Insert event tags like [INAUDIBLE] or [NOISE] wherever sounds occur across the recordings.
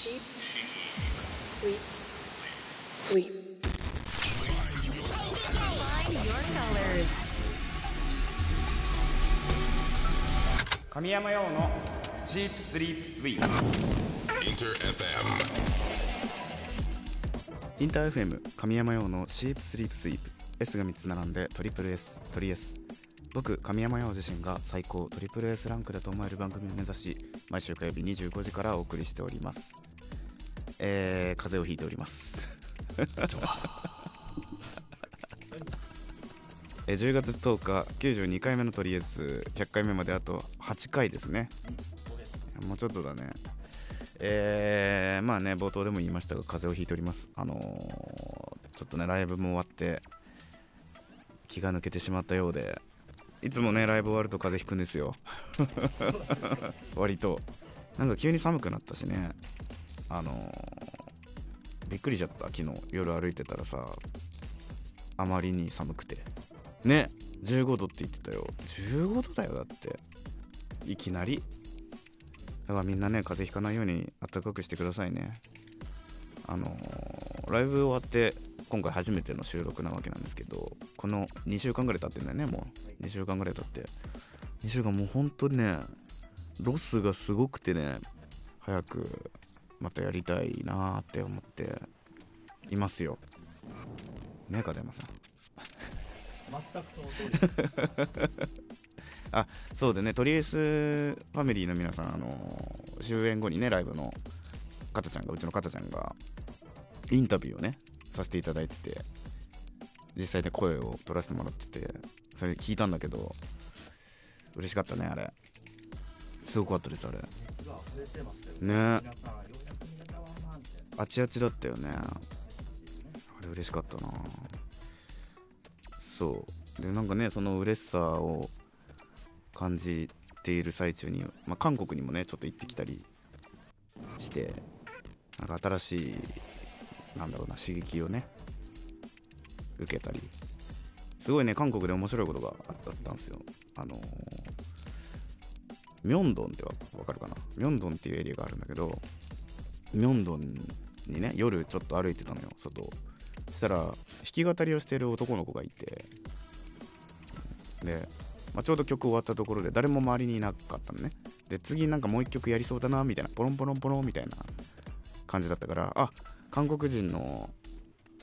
Sheep. Sweep. Sweep. Find your colors. 神山用のチープスリープスイー Inter FM. インター FM 神山用のシープスリープスイープ S が3つ並んでトリプル S トリ S 僕神山陽自身が最高トリプル S ランクだと思える番組を目指し毎週火曜日25時からお送りしておりますえー、風邪をひいております。[LAUGHS] えー10月10日92回目のトリエス100回目まであと8回ですね。もうちょっとだね。えー、まあね冒頭でも言いましたが風邪をひいております。あのーちょっとねライブも終わって気が抜けてしまったようでいつもねライブ終わると風邪ひくんですよ。[LAUGHS] 割と。なんか急に寒くなったしね。あのびっくりしちゃった。昨日夜歩いてたらさあまりに寒くて。ね15度って言ってたよ。15度だよだって。いきなり。だからみんなね風邪ひかないように暖かくしてくださいね。あのーライブ終わって今回初めての収録なわけなんですけどこの2週間ぐらい経ってんだよねもう。2週間ぐらい経って。2週間もうほんとねロスがすごくてね早くまたやりたいなーって思っていますよ。ね片山さん。全くその通り。[LAUGHS] あそうでねトリエスファミリーの皆さんあの終演後にねライブのかたちゃんがうちのかたちゃんがインタビューをねさせていただいてて実際で声を取らせてもらっててそれ聞いたんだけど嬉しかったねあれ。すごかったですあれ。ねあちあちだったよね。あれ嬉しかったな。そう。でなんかねその嬉しさを感じている最中に、まあ、韓国にもねちょっと行ってきたりしてなんか新しいなんだろうな刺激をね受けたり。すごいね韓国で面白いことがあったんですよ。あのーミョンドンってわかるかな？ミョンドンっていうエリアがあるんだけどミョンドンにね夜ちょっと歩いてたのよ外そしたら弾き語りをしてる男の子がいて。で、まあ、ちょうど曲終わったところで誰も周りにいなかったのね。で次なんかもう一曲やりそうだなみたいなポロンポロンポロンみたいな感じだったからあ韓国人の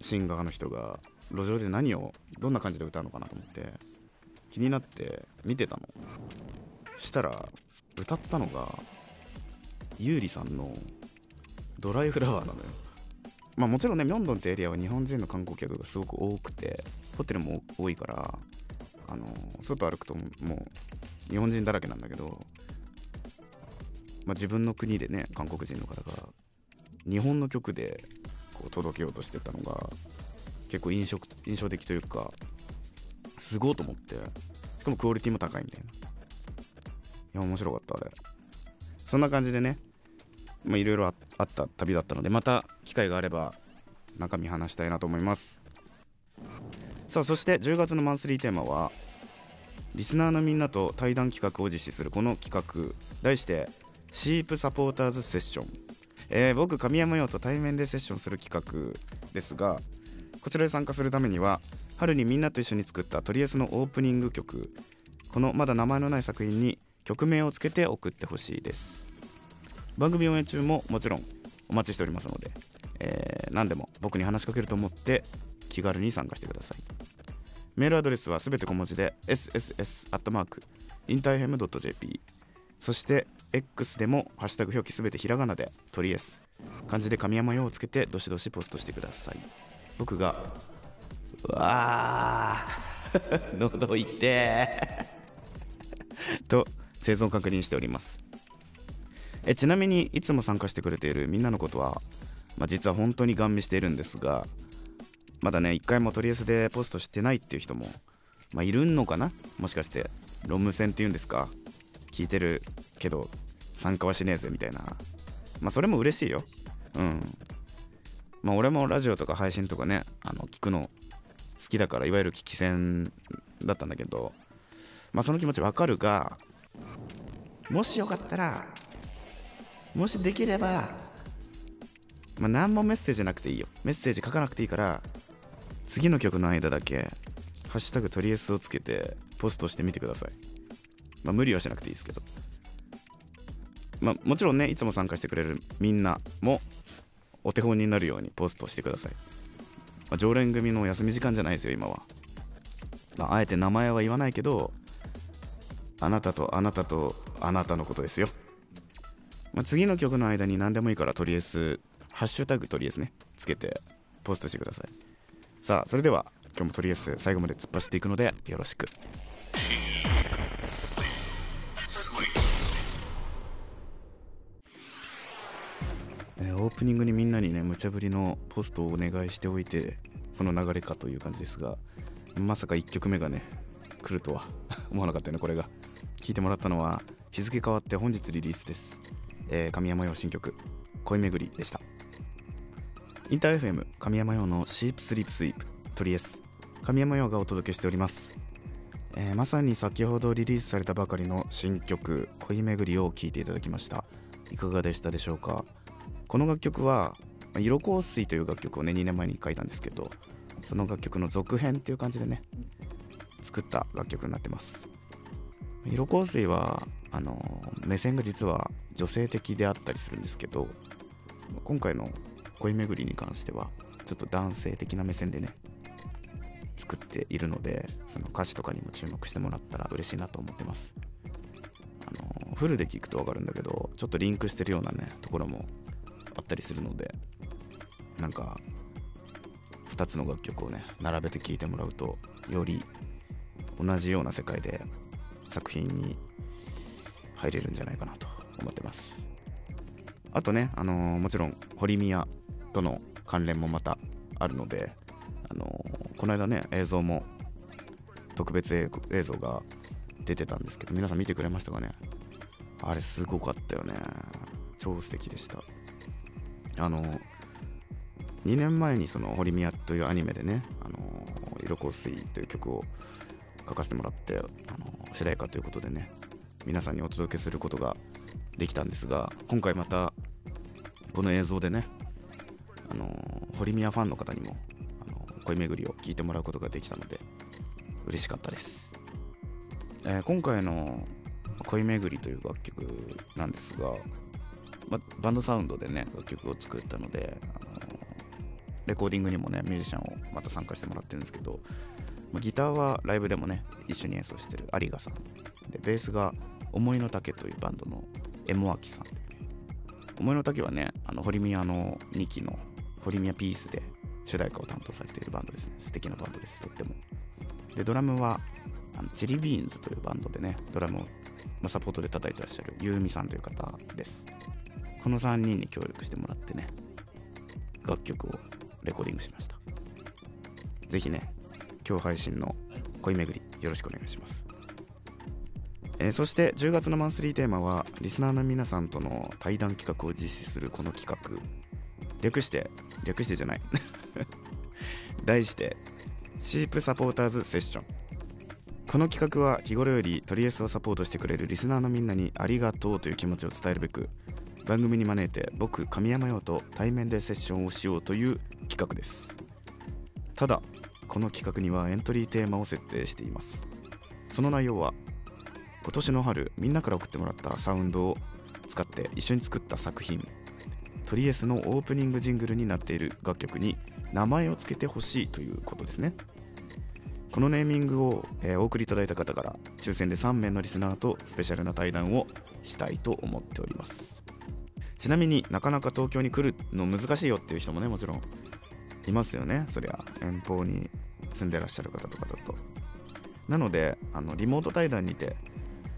シンガーの人が路上で何をどんな感じで歌うのかなと思って気になって見てたの。したら歌ったのが優里さんの「ドライフラワー」なのよ。まあもちろんねミョンドンってエリアは日本人の観光客がすごく多くてホテルも多いからあの外歩くともう日本人だらけなんだけど、まあ、自分の国でね韓国人の方が日本の曲でこう届けようとしてたのが結構印象印象的というかすごいと思ってしかもクオリティも高いみたいな。いや面白かったあれ。そんな感じでねまあいろいろあった旅だったのでまた機会があれば中身話したいなと思います。さあそして10月のマンスリーテーマはリスナーのみんなと対談企画を実施するこの企画題してシープサポーターズセッション、えー僕神山陽と対面でセッションする企画ですがこちらで参加するためには春にみんなと一緒に作ったトリエスのオープニング曲。このまだ名前のない作品に曲名をつけて送ってほしいです。番組応援中ももちろんお待ちしておりますので、えー何でも僕に話しかけると思って気軽に参加してください。メールアドレスはすべて小文字で sss.interfm.jp そして X でもハッシュタグ表記すべてひらがなでトリエス。漢字で神山用をつけてどしどしポストしてください。僕がうわー [LAUGHS] 喉い。っ [LAUGHS] てと生存確認しております。えちなみにいつも参加してくれているみんなのことは、まあ、実は本当にガン見しているんですがまだね一回もトリエスでポストしてないっていう人も、まあ、いるのかな？もしかしてロム線っていうんですか？聞いてるけど参加はしねえぜみたいな。まあそれも嬉しいよ。うん。まあ俺もラジオとか配信とかねあの聞くの好きだからいわゆる聞き戦だったんだけどまあその気持ちわかるがもしよかったらもしできればまあ、何もメッセージなくていいよ。メッセージ書かなくていいから次の曲の間だけ「ハッシュタグトリエス」をつけてポストしてみてください。まあ無理はしなくていいですけど。まあもちろんねいつも参加してくれるみんなもお手本になるようにポストしてください、まあ、常連組の休み時間じゃないですよ今は、まあ、あえて名前は言わないけどあなたとあなたとあなたのことですよ、まあ、次の曲の間に何でもいいからとりあえずハッシュタグとりあえずねつけてポストしてください。さあそれでは今日もとりあえず最後まで突っ走っていくのでよろしく。えーオープニングにみんなにね無茶ぶりのポストをお願いしておいてこの流れかという感じですがまさか1曲目がね来るとは [LAUGHS] 思わなかったよねこれが。聴いてもらったのは日付変わって本日リリースです、えー神山用新曲「恋めぐり」でした。インター FM 神山用のシープスリープスイープトリエス神山用がお届けしております、えーまさに先ほどリリースされたばかりの新曲「恋めぐり」を聴いていただきました。いかがでしたでしょうか？この楽曲は「色香水」という楽曲をね2年前に書いたんですけどその楽曲の続編っていう感じでね作った楽曲になってます。色香水はあの目線が実は女性的であったりするんですけど今回の恋めぐりに関してはちょっと男性的な目線でね作っているのでその歌詞とかにも注目してもらったら嬉しいなと思ってます。あのフルで聞くと分かるんだけどちょっとリンクしてるようなねところもあったりするのでなんか2つの楽曲をね並べて聴いてもらうとより同じような世界で作品に入れるんじゃないかなと思ってます。あとね、あのーもちろん堀宮との関連もまたあるので、あのーこの間ね映像も特別映像が出てたんですけど皆さん見てくれましたかね？あれすごかったよね。超素敵でした。あのー2年前にその堀宮というアニメでね「あの色香水」という曲を書かせてもらって、あのー主題歌ということでね皆さんにお届けすることができたんですが今回またこの映像でね、あのー堀宮ファンの方にも、あの恋めぐりを聴いてもらうことができたので嬉しかったです、えー今回の「恋めぐり」という楽曲なんですが、ま、バンドサウンドでね楽曲を作ったので、あのレコーディングにもねミュージシャンをまた参加してもらってるんですけどギターはライブでもね一緒に演奏してる有賀さん。でベースが思いの丈というバンドのエモアキさん。思いの丈はねあの堀宮の2期の堀宮ピースで主題歌を担当されているバンドですね。素敵なバンドです。とっても。でドラムはあのチリビーンズというバンドでねドラムを、サポートで叩いてらっしゃるユーミさんという方です。この3人に協力してもらってね楽曲をレコーディングしました。ぜひね今日配信の恋めぐりよろしくお願いします。えーそして10月のマンスリーテーマはリスナーの皆さんとの対談企画を実施するこの企画。略して略してじゃない。[LAUGHS] 題してシープサポーターズセッション。この企画は日頃よりトリエスをサポートしてくれるリスナーのみんなにありがとうという気持ちを伝えるべく番組に招いて僕神山陽と対面でセッションをしようという企画です。ただこの企画にはエントリーテーマを設定しています。その内容は今年の春みんなから送ってもらったサウンドを使って一緒に作った作品トリエスのオープニングジングルになっている楽曲に名前を付けてほしいということですね。このネーミングを、えーお送りいただいた方から抽選で3名のリスナーとスペシャルな対談をしたいと思っております。ちなみになかなか東京に来るの難しいよっていう人もねもちろんいますよね。そりゃ遠方に住んでらっしゃる方とかだと。なのであのリモート対談にて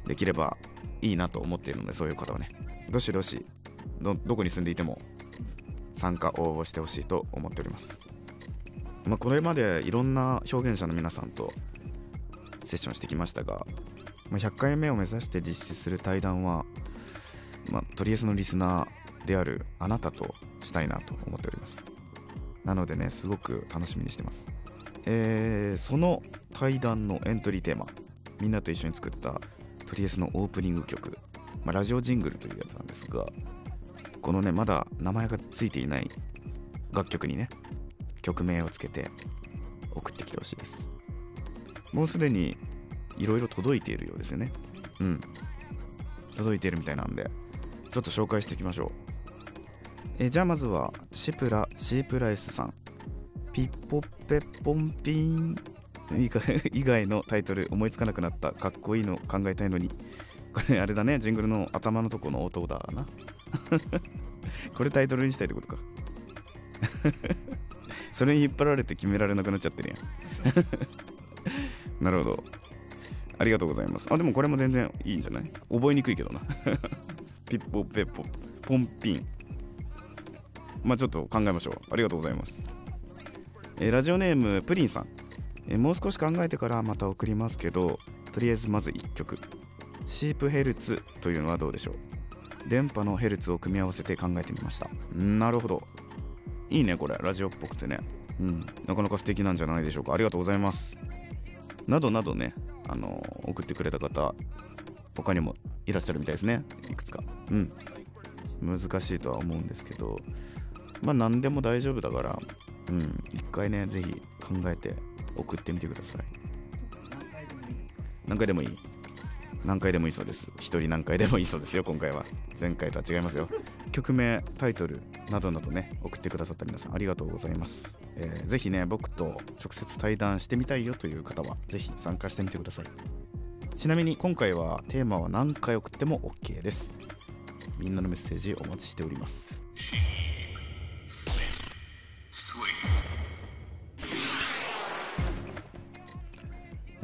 できればいいなと思っているのでそういう方はね。どしどしどどこに住んでいても参加応募してほしいと思っております、まあ、これまでいろんな表現者の皆さんとセッションしてきましたが、まあ、100回目を目指して実施する対談は、まあ、とりあえずのリスナーであるあなたとしたいなと思っております。なのでねすごく楽しみにしてます。えーその対談のエントリーテーマみんなと一緒に作ったトリエスのオープニング曲、まあ、ラジオジングルというやつなんですがこのねまだ名前がついていない楽曲にね曲名をつけて送ってきてほしいです。もうすでにいろいろ届いているようですよね。うん。届いているみたいなんでちょっと紹介していきましょう。えじゃあまずはシプラシープライスさん。ピッポッペポンピーン。[LAUGHS] 以外のタイトル思いつかなくなったかっこいいの考えたいのに。これあれだねジングルの頭のとこの音だな。[LAUGHS] これタイトルにしたいってことか。[LAUGHS] それに引っ張られて決められなくなっちゃってるやん。なるほど。ありがとうございます。あでもこれも全然いいんじゃない？覚えにくいけどな。ピッポペッポ。ポンピン。まあちょっと考えましょう。ありがとうございます。えラジオネームプリンさん、えもう少し考えてからまた送りますけどとりあえずまず1曲。シープヘルツというのはどうでしょう？電波のヘルツを組み合わせて考えてみました。なるほど。いいねこれ。ラジオっぽくてね。うん。なかなか素敵なんじゃないでしょうか。ありがとうございます。などなどねあの送ってくれた方他にもいらっしゃるみたいですね。いくつか。うん。難しいとは思うんですけどまあ何でも大丈夫だからうん。一回ねぜひ考えて送ってみてください。何回でもいい何回でもいいそうです。一人何回でもいいそうですよ今回は。前回とは違いますよ。曲名タイトルなどなどね送ってくださった皆さんありがとうございます、えーぜひね僕と直接対談してみたいよという方はぜひ参加してみてください。ちなみに今回はテーマは何回送っても OK です。みんなのメッセージお待ちしております。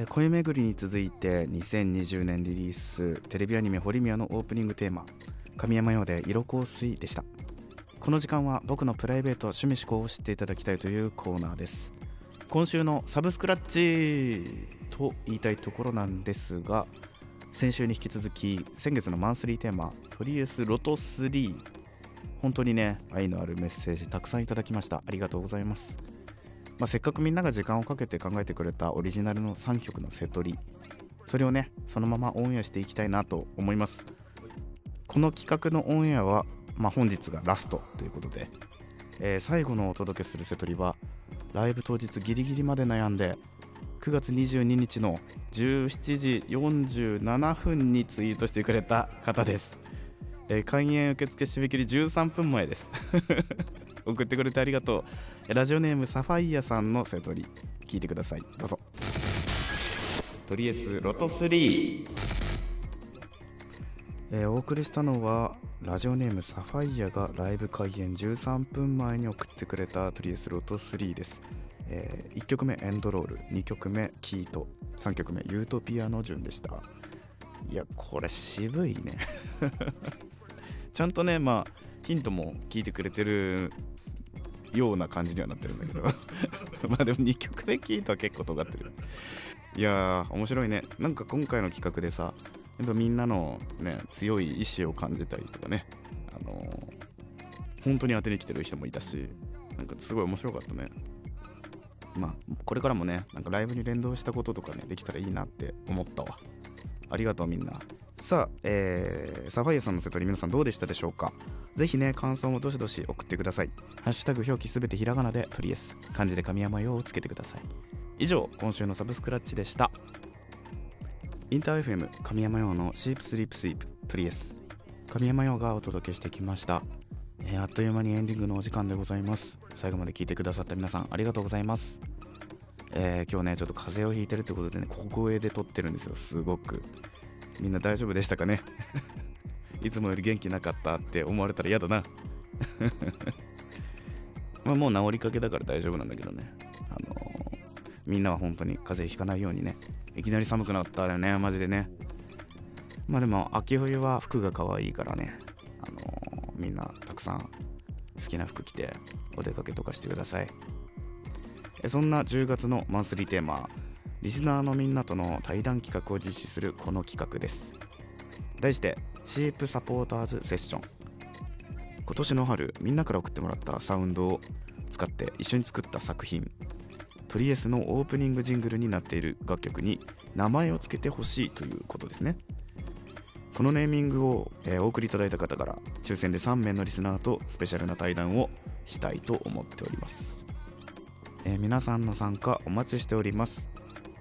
恋めぐりに続いて2020年リリーステレビアニメ「ホリミア」のオープニングテーマ「神山用で色香水」でした。この時間は僕のプライベート趣味思考を知っていただきたいというコーナーです。今週のサブスクラッチと言いたいところなんですが先週に引き続き先月のマンスリーテーマ「トリエスロト3」本当にね愛のあるメッセージたくさんいただきました。ありがとうございます。まあ、せっかくみんなが時間をかけて考えてくれたオリジナルの3曲のセトリそれをねそのままオンエアしていきたいなと思います。この企画のオンエアは、まあ、本日がラストということで、えー最後のお届けするセトリはライブ当日ギリギリまで悩んで9月22日の17時47分にツイートしてくれた方です、えー開演受付締め切り13分前です。送ってくれてありがとう。ラジオネームサファイアさんのセトリ。聞いてください。どうぞ。トリエスロト3、えーお送りしたのはラジオネームサファイアがライブ開演13分前に送ってくれたトリエスロト3です、え1曲目エンドロール。2曲目キート3曲目ユートピアの順でした。いやこれ渋いね。[LAUGHS] ちゃんとねまあヒントも聞いてくれてるような感じにはなってるんだけど。[LAUGHS] まあでも2曲目聞いたは結構尖ってる。いやー面白いね。なんか今回の企画でさやっぱみんなのね強い意志を感じたりとかね。あのー本当に当てに来てる人もいたしなんかすごい面白かったね。まあこれからもねなんかライブに連動したこととかねできたらいいなって思ったわ。ありがとうみんな。さあ、えーサファイアさんのセトリ皆さんどうでしたでしょうか？ぜひね感想もどしどし送ってください。ハッシュタグ表記すべてひらがなでトリエス漢字で神山用をつけてください。以上今週のサブスクラッチでした。インター FM 神山用のシープスリープスイープトリエス神山用がお届けしてきました、えーあっという間にエンディングのお時間でございます。最後まで聞いてくださった皆さんありがとうございます。えー今日ねちょっと風邪をひいてるってことでね小声で撮ってるんですよすごく。みんな大丈夫でしたかね？いつもより元気なかったって思われたら嫌だな。[LAUGHS] まあもう治りかけだから大丈夫なんだけどね。あのーみんなは本当に風邪ひかないようにね。いきなり寒くなったよね。マジでね。まあでも秋冬は服が可愛いからね。あのーみんなたくさん好きな服着てお出かけとかしてください。えそんな10月のマンスリーテーマリスナーのみんなとの対談企画を実施するこの企画です。題してシープサポーターズセッション今年の春みんなから送ってもらったサウンドを使って一緒に作った作品。トリエスのオープニングジングルになっている楽曲に名前を付けてほしいということですね。このネーミングを、えお送りいただいた方から抽選で3名のリスナーとスペシャルな対談をしたいと思っております、えー皆さんの参加お待ちしております。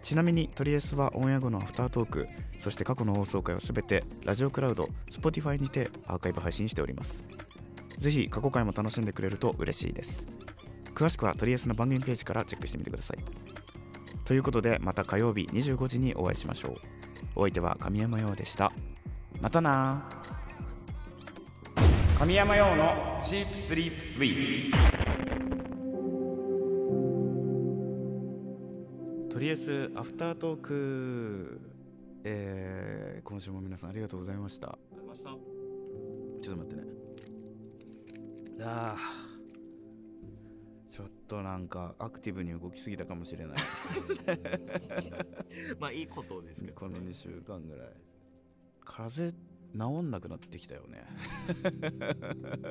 ちなみにトリエスはオンエア後のアフタートークそして過去の放送回をすべてラジオクラウド Spotify にてアーカイブ配信しております。ぜひ過去回も楽しんでくれると嬉しいです。詳しくはトリエスの番組ページからチェックしてみてください。ということでまた火曜日25時にお会いしましょう。お相手は神山陽でした。またな。神山陽のシープスリープスイーとりあえずアフタートークえー今週も皆さんありがとうございました。ちょっと待ってね。あー。ちょっとなんかアクティブに動きすぎたかもしれない。[LAUGHS] まあいいことですけど、この2週間ぐらい。風邪治んなくなってきたよね。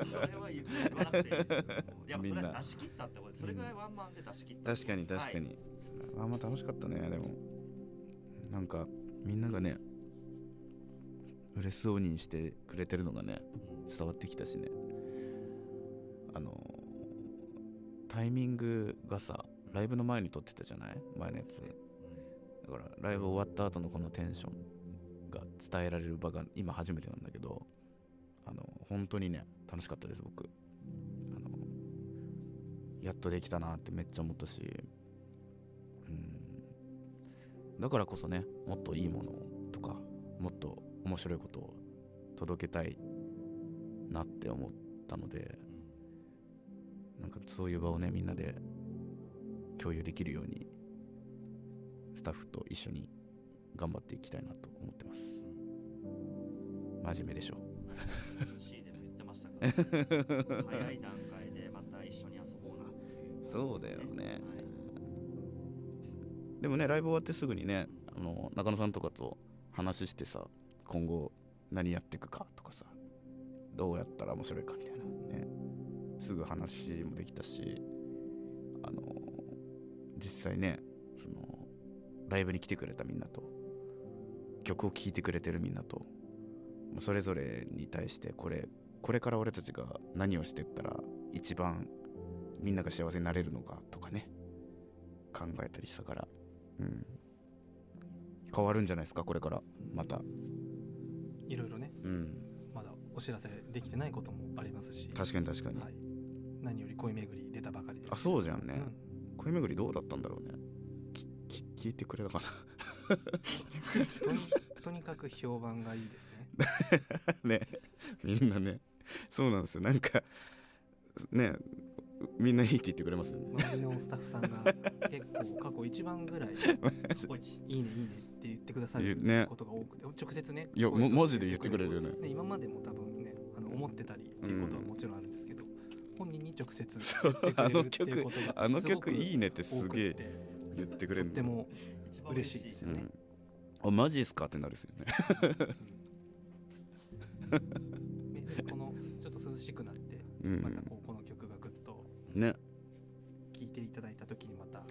それは言わなくてい [LAUGHS] やそれは出し切ったってことそれぐらいワンマンで出し切った。確かに確かに、あんま楽しかったねでも。なんかみんながね嬉しそうにしてくれてるのがね伝わってきたしね。あのタイミングがさライブの前に撮ってたじゃない？前のやつ。だからライブ終わった後のこのテンションが伝えられる場が今初めてなんだけどあの本当にね楽しかったです僕。あのやっとできたなってめっちゃ思ったし。だからこそねもっといいものとかもっと面白いことを届けたいなって思ったのでなんかそういう場をねみんなで共有できるようにスタッフと一緒に頑張っていきたいなと思ってます。真面目でしょ。C でも言ってましたから [LAUGHS] 早い段階でまた一緒に遊ぼうなそうだよね。はいでもねライブ終わってすぐにねあの中野さんとかと話してさ今後何やっていくかとかさどうやったら面白いかみたいなね。すぐ話もできたしあの実際ねそのライブに来てくれたみんなと曲を聴いてくれてるみんなとそれぞれに対してこれこれから俺たちが何をしてったら一番みんなが幸せになれるのかとかね考えたりしたから、うん、変わるんじゃないですか？これから。また、いろいろね。うん、まだお知らせできてないこともありますし。確かに確かに、はい、何より恋巡り出たばかりです。あそうじゃんね、うん。恋巡りどうだったんだろうね。きき聞いてくれたかとに [LAUGHS] とにかく評判がいいですね。な [LAUGHS] ね。みんなね。そうなんですよ。なんかねみんないいって言ってくれますよね。周りのスタッフさんが [LAUGHS] 結構過去一番ぐらい [LAUGHS] いいねいいねって言ってくださることが多くて直接ねいやマジで言ってくれるよね。ね今までも多分ねあの思ってたりっていうことはもちろんあるんですけど、本人に直接言ってくれるってあの曲いうことがあの曲いいねってすげえ言ってくれるとっても嬉しいですよね、うん、あマジっすかってなるですよね。ねでもこのちょっと涼しくなってうん。またこうね。聴いていただいた時にまた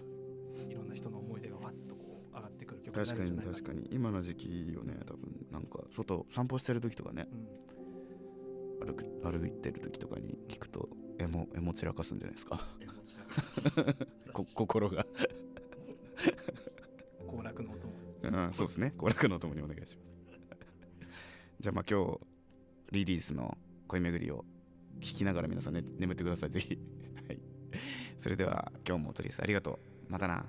いろんな人の思い出がわっとこう上がってくる曲にな確かにるんじゃないかと。確かに今の時期よね。多分なんか外散歩してる時とかね。うん。歩く歩いてる時とかに聞くとエモエモ散らかすんじゃないですか。えこちらこ心が。行楽の音もうんそうですね。娯楽のともにお願いします。じゃあまあ今日リリースの恋巡りを聞きながら皆さん、ね、眠ってください。ぜひ。はいそれでは今日もトリスありがとう。またな。